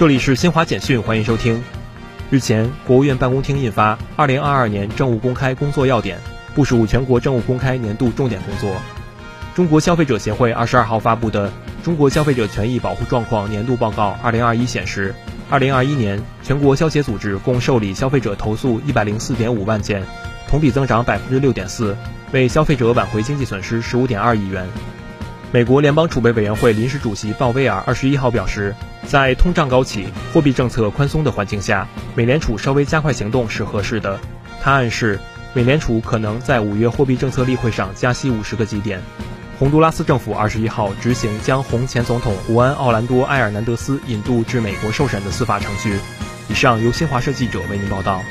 这里是新华简讯，欢迎收听。日前，国务院办公厅印发《二零二二年政务公开工作要点》，部署全国政务公开年度重点工作。中国消费者协会二十二号发布的《中国消费者权益保护状况年度报告（二零二一）》显示，二零二一年全国消协组织共受理消费者投诉一百零四点五万件，同比增长百分之六点四，为消费者挽回经济损失十五点二亿元。美国联邦储备委员会临时主席鲍威尔二十一号表示，在通胀高企、货币政策宽松的环境下，美联储稍微加快行动是合适的。他暗示，美联储可能在五月货币政策例会上加息五十个基点。洪都拉斯政府二十一号执行将洪前总统胡安·奥兰多·埃尔南德斯引渡至美国受审的司法程序。以上由新华社记者为您报道。